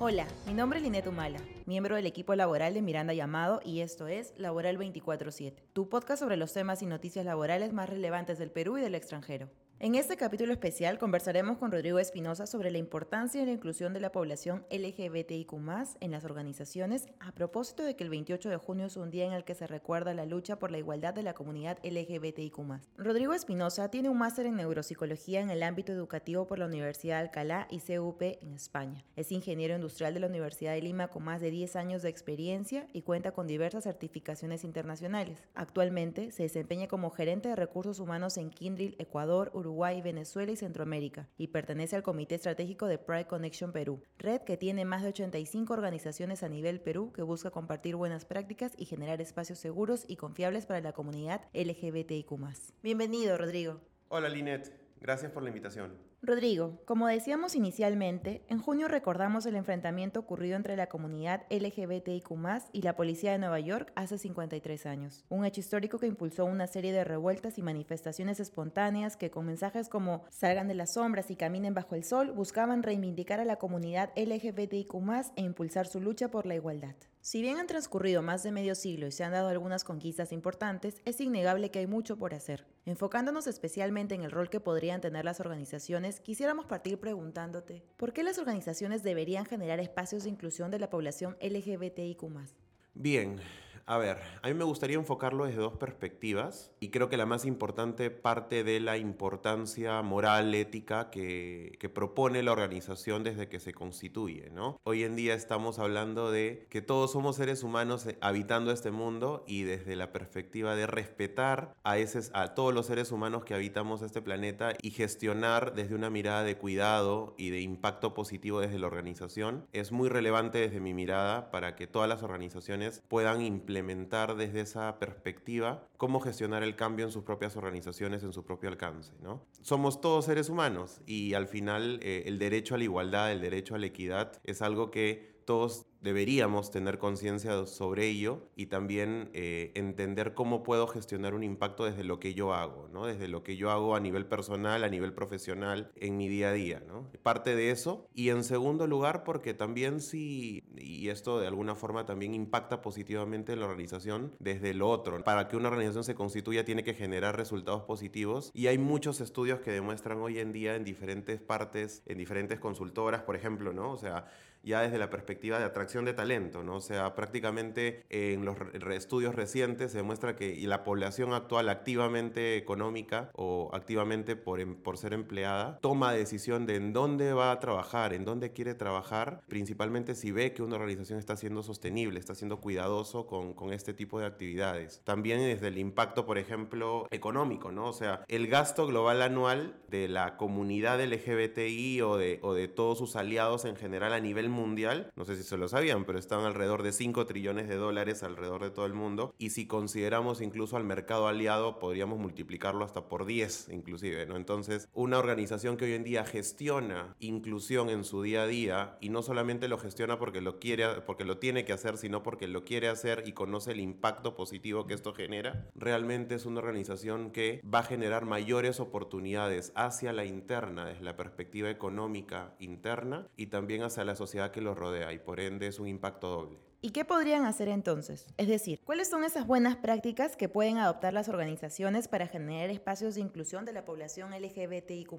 Hola, mi nombre es Linet Humala, miembro del equipo laboral de Miranda Llamado y esto es Laboral 24-7, tu podcast sobre los temas y noticias laborales más relevantes del Perú y del extranjero. En este capítulo especial conversaremos con Rodrigo Espinosa sobre la importancia de la inclusión de la población LGBTIQ en las organizaciones a propósito de que el 28 de junio es un día en el que se recuerda la lucha por la igualdad de la comunidad LGBTIQ. Rodrigo Espinosa tiene un máster en neuropsicología en el ámbito educativo por la Universidad de Alcalá y CUP en España. Es ingeniero industrial de la Universidad de Lima con más de 10 años de experiencia y cuenta con diversas certificaciones internacionales. Actualmente se desempeña como gerente de recursos humanos en Kindrill, Ecuador, Uruguay, Uruguay, Venezuela y Centroamérica, y pertenece al Comité Estratégico de Pride Connection Perú, red que tiene más de 85 organizaciones a nivel Perú que busca compartir buenas prácticas y generar espacios seguros y confiables para la comunidad LGBTIQ. Bienvenido, Rodrigo. Hola, Linet. Gracias por la invitación. Rodrigo, como decíamos inicialmente, en junio recordamos el enfrentamiento ocurrido entre la comunidad LGBTIQ y la policía de Nueva York hace 53 años. Un hecho histórico que impulsó una serie de revueltas y manifestaciones espontáneas que con mensajes como salgan de las sombras y caminen bajo el sol buscaban reivindicar a la comunidad LGBTIQ e impulsar su lucha por la igualdad. Si bien han transcurrido más de medio siglo y se han dado algunas conquistas importantes, es innegable que hay mucho por hacer. Enfocándonos especialmente en el rol que podrían tener las organizaciones, quisiéramos partir preguntándote, ¿por qué las organizaciones deberían generar espacios de inclusión de la población LGBTIQ? Bien, a ver, a mí me gustaría enfocarlo desde dos perspectivas y creo que la más importante parte de la importancia moral, ética que, que, propone la organización desde que se constituye, ¿no? Hoy en día estamos hablando de que todos somos seres humanos eh, habitando este mundo y desde la perspectiva de respetar a, ese, a todos los seres humanos que habitamos este planeta y gestionar desde una mirada de cuidado y de impacto positivo desde la organización es muy relevante desde mi mirada para que todas las organizaciones puedan implementar desde esa perspectiva cómo gestionar el cambio en sus propias organizaciones, en su propio alcance. ¿no? Somos todos seres humanos y al final eh, el derecho a la igualdad, el derecho a la equidad es algo que todos deberíamos tener conciencia sobre ello y también eh, entender cómo puedo gestionar un impacto desde lo que yo hago, ¿no? desde lo que yo hago a nivel personal, a nivel profesional, en mi día a día. ¿no? Parte de eso. Y en segundo lugar, porque también si, y esto de alguna forma también impacta positivamente en la organización desde lo otro. Para que una organización se constituya tiene que generar resultados positivos y hay muchos estudios que demuestran hoy en día en diferentes partes, en diferentes consultoras, por ejemplo, ¿no? O sea, ya desde la perspectiva de atracción de talento, ¿no? O sea, prácticamente en los estudios recientes se demuestra que la población actual activamente económica o activamente por, em, por ser empleada toma decisión de en dónde va a trabajar, en dónde quiere trabajar, principalmente si ve que una organización está siendo sostenible, está siendo cuidadoso con, con este tipo de actividades. También desde el impacto, por ejemplo, económico, ¿no? O sea, el gasto global anual de la comunidad LGBTI o de, o de todos sus aliados en general a nivel mundial, no sé si se lo sabían, pero están alrededor de 5 trillones de dólares alrededor de todo el mundo. Y si consideramos incluso al mercado aliado, podríamos multiplicarlo hasta por 10 inclusive. Entonces, una organización que hoy en día gestiona inclusión en su día a día y no solamente lo gestiona porque lo quiere, porque lo tiene que hacer, sino porque lo quiere hacer y conoce el impacto positivo que esto genera, realmente es una organización que va a generar mayores oportunidades hacia la interna, desde la perspectiva económica interna y también hacia la sociedad que lo rodea y por ende es un impacto doble. ¿Y qué podrían hacer entonces? Es decir, ¿cuáles son esas buenas prácticas que pueden adoptar las organizaciones para generar espacios de inclusión de la población LGBTIQ?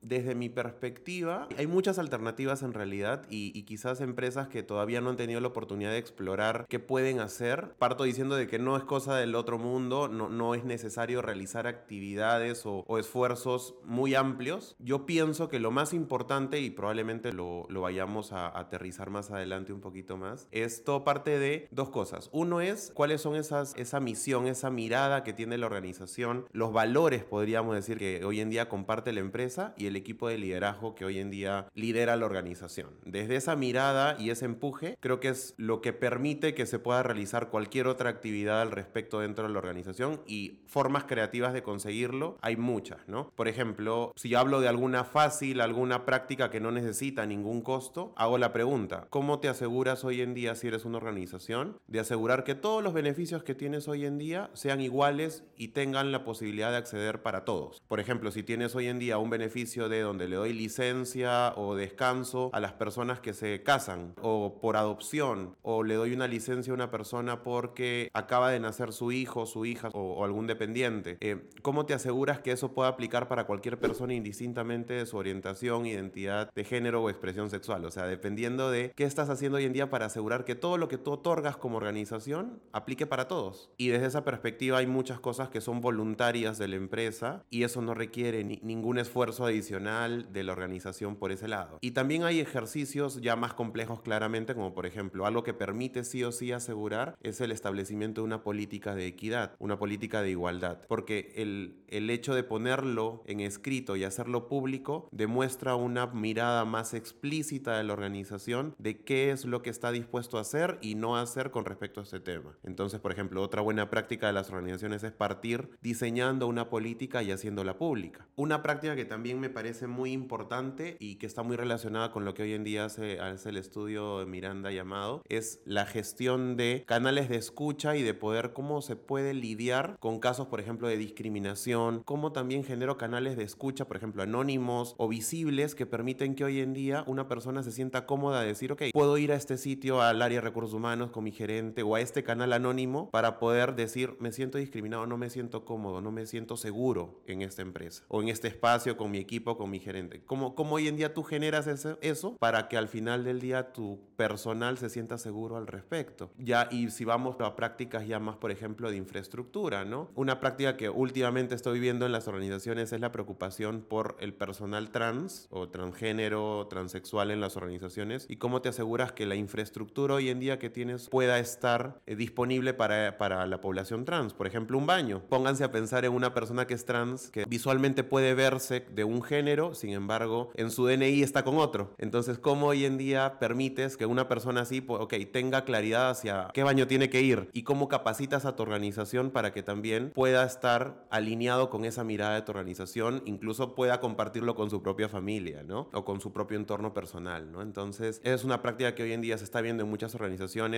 Desde mi perspectiva, hay muchas alternativas en realidad y, quizás empresas que todavía no han tenido la oportunidad de explorar qué pueden hacer. Parto diciendo de que no es cosa del otro mundo, no, no es necesario realizar actividades o, esfuerzos muy amplios. Yo pienso que lo más importante, y probablemente lo, lo vayamos a aterrizar más adelante un poquito más, es parte de dos cosas. Uno es cuáles son esas, esa misión, esa mirada que tiene la organización, los valores, podríamos decir, que hoy en día comparte la empresa y el equipo de liderazgo que hoy en día lidera la organización. Desde esa mirada y ese empuje, creo que es lo que permite que se pueda realizar cualquier otra actividad al respecto dentro de la organización y formas creativas de conseguirlo, hay muchas, ¿no? Por ejemplo, si yo hablo de alguna fácil, alguna práctica que no necesita ningún costo, hago la pregunta, ¿cómo te aseguras hoy en día si eres un una organización, de asegurar que todos los beneficios que tienes hoy en día sean iguales y tengan la posibilidad de acceder para todos. Por ejemplo, si tienes hoy en día un beneficio de donde le doy licencia o descanso a las personas que se casan o por adopción o le doy una licencia a una persona porque acaba de nacer su hijo, su hija o, algún dependiente, eh, ¿cómo te aseguras que eso pueda aplicar para cualquier persona indistintamente de su orientación, identidad de género o expresión sexual? O sea, dependiendo de qué estás haciendo hoy en día para asegurar que todo lo que tú otorgas como organización aplique para todos. Y desde esa perspectiva hay muchas cosas que son voluntarias de la empresa y eso no requiere ningún esfuerzo adicional de la organización por ese lado. Y también hay ejercicios ya más complejos claramente, como por ejemplo algo que permite sí o sí asegurar es el establecimiento de una política de equidad, una política de igualdad, porque el, el hecho de ponerlo en escrito y hacerlo público demuestra una mirada más explícita de la organización de qué es lo que está dispuesto a hacer y no hacer con respecto a este tema. Entonces, por ejemplo, otra buena práctica de las organizaciones es partir diseñando una política y haciéndola pública. Una práctica que también me parece muy importante y que está muy relacionada con lo que hoy en día hace, hace el estudio de Miranda llamado es la gestión de canales de escucha y de poder cómo se puede lidiar con casos, por ejemplo, de discriminación, cómo también genero canales de escucha, por ejemplo, anónimos o visibles que permiten que hoy en día una persona se sienta cómoda de decir, ok, puedo ir a este sitio, al área de recursos humanos con mi gerente o a este canal anónimo para poder decir, me siento discriminado, no me siento cómodo, no me siento seguro en esta empresa o en este espacio con mi equipo, con mi gerente. ¿Cómo, cómo hoy en día tú generas eso, eso para que al final del día tu personal se sienta seguro al respecto? Ya, y si vamos a prácticas ya más, por ejemplo, de infraestructura, ¿no? Una práctica que últimamente estoy viendo en las organizaciones es la preocupación por el personal trans o transgénero, transexual en las organizaciones y cómo te aseguras que la infraestructura hoy en día que tienes pueda estar eh, disponible para, para la población trans. Por ejemplo, un baño. Pónganse a pensar en una persona que es trans, que visualmente puede verse de un género, sin embargo, en su DNI está con otro. Entonces, ¿cómo hoy en día permites que una persona así, ok, tenga claridad hacia qué baño tiene que ir y cómo capacitas a tu organización para que también pueda estar alineado con esa mirada de tu organización, incluso pueda compartirlo con su propia familia, ¿no? O con su propio entorno personal, ¿no? Entonces, es una práctica que hoy en día se está viendo en muchas organizaciones,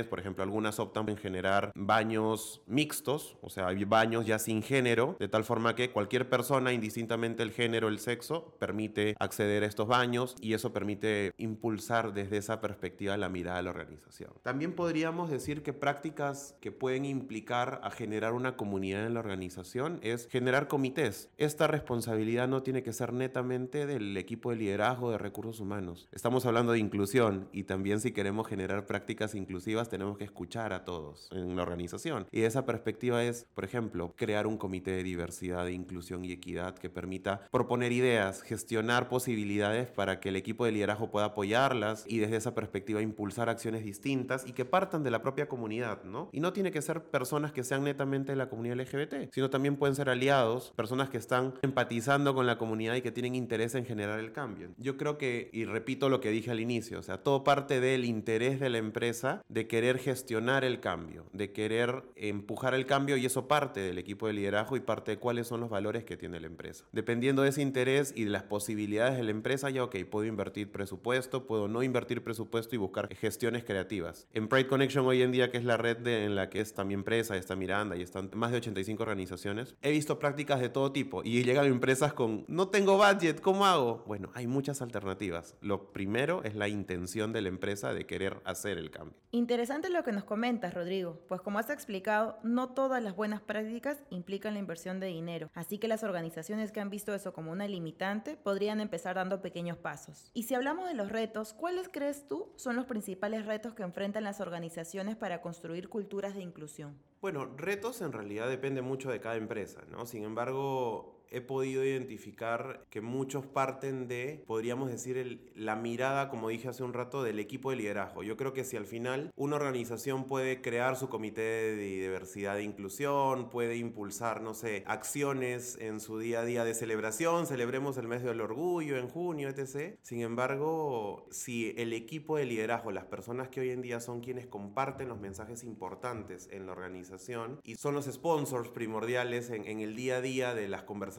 por ejemplo, algunas optan en generar baños mixtos, o sea, baños ya sin género, de tal forma que cualquier persona, indistintamente el género, el sexo, permite acceder a estos baños y eso permite impulsar desde esa perspectiva la mirada de la organización. También podríamos decir que prácticas que pueden implicar a generar una comunidad en la organización es generar comités. Esta responsabilidad no tiene que ser netamente del equipo de liderazgo de recursos humanos. Estamos hablando de inclusión y también si queremos generar prácticas inclusivas tenemos que escuchar a todos en la organización. Y esa perspectiva es, por ejemplo, crear un comité de diversidad, inclusión y equidad que permita proponer ideas, gestionar posibilidades para que el equipo de liderazgo pueda apoyarlas y desde esa perspectiva impulsar acciones distintas y que partan de la propia comunidad, ¿no? Y no tiene que ser personas que sean netamente de la comunidad LGBT, sino también pueden ser aliados, personas que están empatizando con la comunidad y que tienen interés en generar el cambio. Yo creo que, y repito lo que dije al inicio, o sea, todo parte del interés de la empresa de querer gestionar el cambio, de querer empujar el cambio y eso parte del equipo de liderazgo y parte de cuáles son los valores que tiene la empresa. Dependiendo de ese interés y de las posibilidades de la empresa, ya ok, puedo invertir presupuesto, puedo no invertir presupuesto y buscar gestiones creativas. En Pride Connection hoy en día, que es la red de, en la que está mi empresa, está Miranda y están más de 85 organizaciones, he visto prácticas de todo tipo y llegan empresas con, no tengo budget, ¿cómo hago? Bueno, hay muchas alternativas. Lo primero es la intención de la empresa de querer hacer el cambio. Interesante lo que nos comentas, Rodrigo, pues como has explicado, no todas las buenas prácticas implican la inversión de dinero, así que las organizaciones que han visto eso como una limitante podrían empezar dando pequeños pasos. Y si hablamos de los retos, ¿cuáles crees tú son los principales retos que enfrentan las organizaciones para construir culturas de inclusión? Bueno, retos en realidad depende mucho de cada empresa, ¿no? Sin embargo, he podido identificar que muchos parten de, podríamos decir, la mirada, como dije hace un rato, del equipo de liderazgo. Yo creo que si al final una organización puede crear su comité de diversidad e inclusión, puede impulsar, no sé, acciones en su día a día de celebración, celebremos el mes del orgullo en junio, etc. Sin embargo, si el equipo de liderazgo, las personas que hoy en día son quienes comparten los mensajes importantes en la organización y son los sponsors primordiales en, en el día a día de las conversaciones,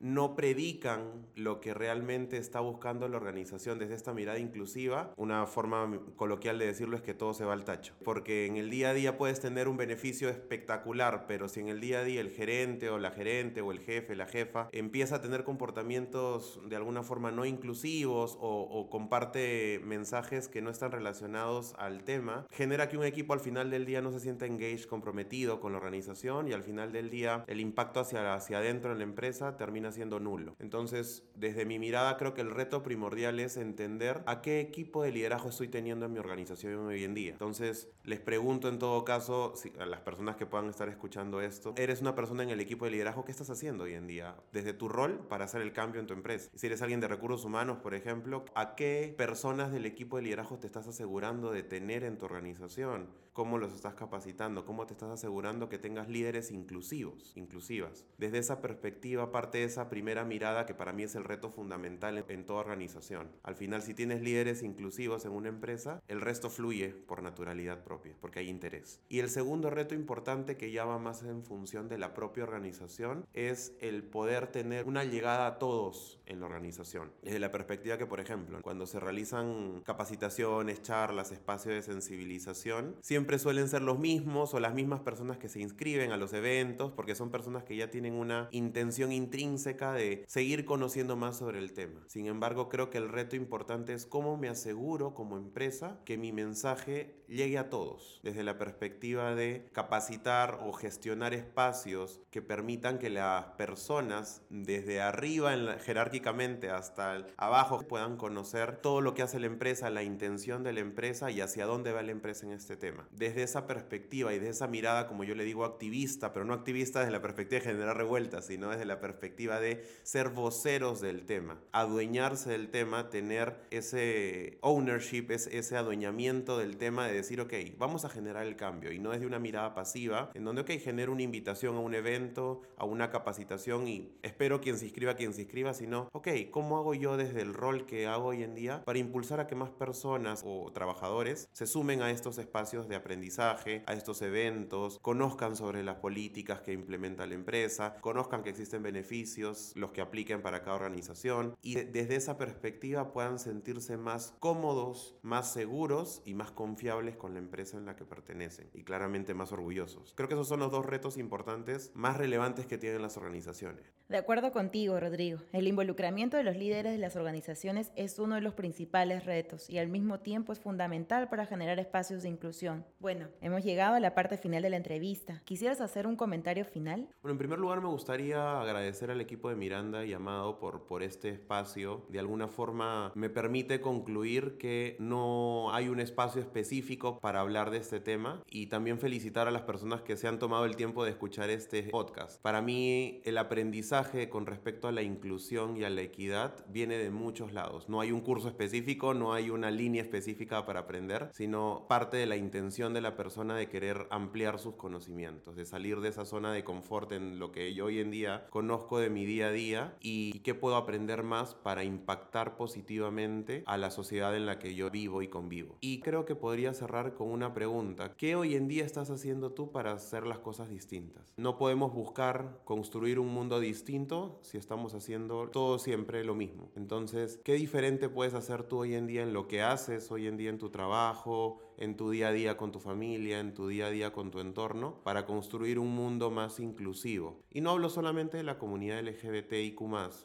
no predican lo que realmente está buscando la organización desde esta mirada inclusiva. Una forma coloquial de decirlo es que todo se va al tacho. Porque en el día a día puedes tener un beneficio espectacular, pero si en el día a día el gerente o la gerente o el jefe, la jefa, empieza a tener comportamientos de alguna forma no inclusivos o, o comparte mensajes que no están relacionados al tema, genera que un equipo al final del día no se sienta engaged, comprometido con la organización y al final del día el impacto hacia, hacia adentro en la empresa termina siendo nulo. Entonces, desde mi mirada, creo que el reto primordial es entender a qué equipo de liderazgo estoy teniendo en mi organización hoy en día. Entonces, les pregunto en todo caso, a las personas que puedan estar escuchando esto, eres una persona en el equipo de liderazgo, ¿qué estás haciendo hoy en día? Desde tu rol para hacer el cambio en tu empresa. Si eres alguien de recursos humanos, por ejemplo, ¿a qué personas del equipo de liderazgo te estás asegurando de tener en tu organización? ¿Cómo los estás capacitando? ¿Cómo te estás asegurando que tengas líderes inclusivos, inclusivas? Desde esa perspectiva, parte de esa primera mirada que para mí es el reto fundamental en toda organización. Al final, si tienes líderes inclusivos en una empresa, el resto fluye por naturalidad propia, porque hay interés. Y el segundo reto importante que ya va más en función de la propia organización es el poder tener una llegada a todos en la organización. Desde la perspectiva que, por ejemplo, cuando se realizan capacitaciones, charlas, espacios de sensibilización, siempre suelen ser los mismos o las mismas personas que se inscriben a los eventos, porque son personas que ya tienen una intención intrínseca de seguir conociendo más sobre el tema. Sin embargo, creo que el reto importante es cómo me aseguro como empresa que mi mensaje llegue a todos, desde la perspectiva de capacitar o gestionar espacios que permitan que las personas desde arriba en la, jerárquicamente hasta abajo puedan conocer todo lo que hace la empresa, la intención de la empresa y hacia dónde va la empresa en este tema. Desde esa perspectiva y de esa mirada, como yo le digo, activista, pero no activista desde la perspectiva de generar revueltas, sino desde la perspectiva de ser voceros del tema, adueñarse del tema, tener ese ownership, ese adueñamiento del tema de decir, ok, vamos a generar el cambio. Y no desde una mirada pasiva, en donde, ok, genero una invitación a un evento, a una capacitación y espero quien se inscriba, quien se inscriba, sino, ok, ¿cómo hago yo desde el rol que hago hoy en día para impulsar a que más personas o trabajadores se sumen a estos espacios de aprendizaje, a estos eventos, conozcan sobre las políticas que implementa la empresa, conozcan que existen beneficios, los que apliquen para cada organización y desde esa perspectiva puedan sentirse más cómodos, más seguros y más confiables con la empresa en la que pertenecen y claramente más orgullosos. Creo que esos son los dos retos importantes más relevantes que tienen las organizaciones. De acuerdo contigo, Rodrigo, el involucramiento de los líderes de las organizaciones es uno de los principales retos y al mismo tiempo es fundamental para generar espacios de inclusión. Bueno, hemos llegado a la parte final de la entrevista. ¿Quisieras hacer un comentario final? Bueno, en primer lugar me gustaría agradecer al equipo de Miranda y Amado por, por este espacio. De alguna forma me permite concluir que no hay un espacio específico para hablar de este tema y también felicitar a las personas que se han tomado el tiempo de escuchar este podcast. Para mí el aprendizaje con respecto a la inclusión y a la equidad viene de muchos lados. No hay un curso específico, no hay una línea específica para aprender, sino parte de la intención de la persona de querer ampliar sus conocimientos, de salir de esa zona de confort en lo que yo hoy en día conozco de mi día a día y qué puedo aprender más para impactar positivamente a la sociedad en la que yo vivo y convivo. Y creo que podría cerrar con una pregunta. ¿Qué hoy en día estás haciendo tú para hacer las cosas distintas? No podemos buscar construir un mundo distinto si estamos haciendo todo siempre lo mismo. Entonces, ¿qué diferente puedes hacer tú hoy en día en lo que haces hoy en día en tu trabajo, en tu día a día con tu familia, en tu día a día con tu entorno, para construir un mundo más inclusivo. Y no hablo solamente de la comunidad LGBTIQ,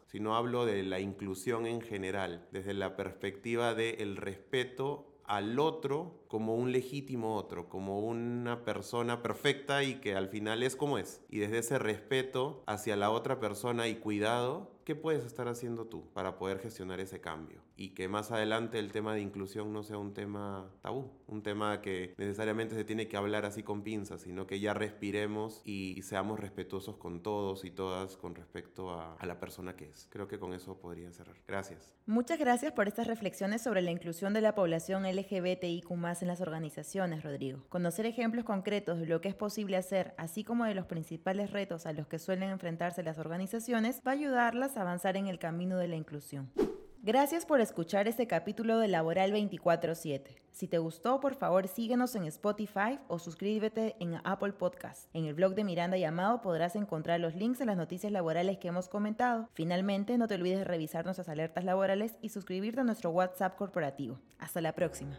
sino hablo de la inclusión en general, desde la perspectiva del respeto al otro como un legítimo otro, como una persona perfecta y que al final es como es. Y desde ese respeto hacia la otra persona y cuidado, ¿qué puedes estar haciendo tú para poder gestionar ese cambio? Y que más adelante el tema de inclusión no sea un tema tabú, un tema que necesariamente se tiene que hablar así con pinzas, sino que ya respiremos y seamos respetuosos con todos y todas con respecto a, a la persona que es. Creo que con eso podría cerrar. Gracias. Muchas gracias por estas reflexiones sobre la inclusión de la población LGBTIQ en las organizaciones, Rodrigo. Conocer ejemplos concretos de lo que es posible hacer, así como de los principales retos a los que suelen enfrentarse las organizaciones, va a ayudarlas a avanzar en el camino de la inclusión. Gracias por escuchar este capítulo de Laboral 24/7. Si te gustó, por favor síguenos en Spotify o suscríbete en Apple Podcast. En el blog de Miranda Llamado podrás encontrar los links a las noticias laborales que hemos comentado. Finalmente, no te olvides de revisar nuestras alertas laborales y suscribirte a nuestro WhatsApp corporativo. Hasta la próxima.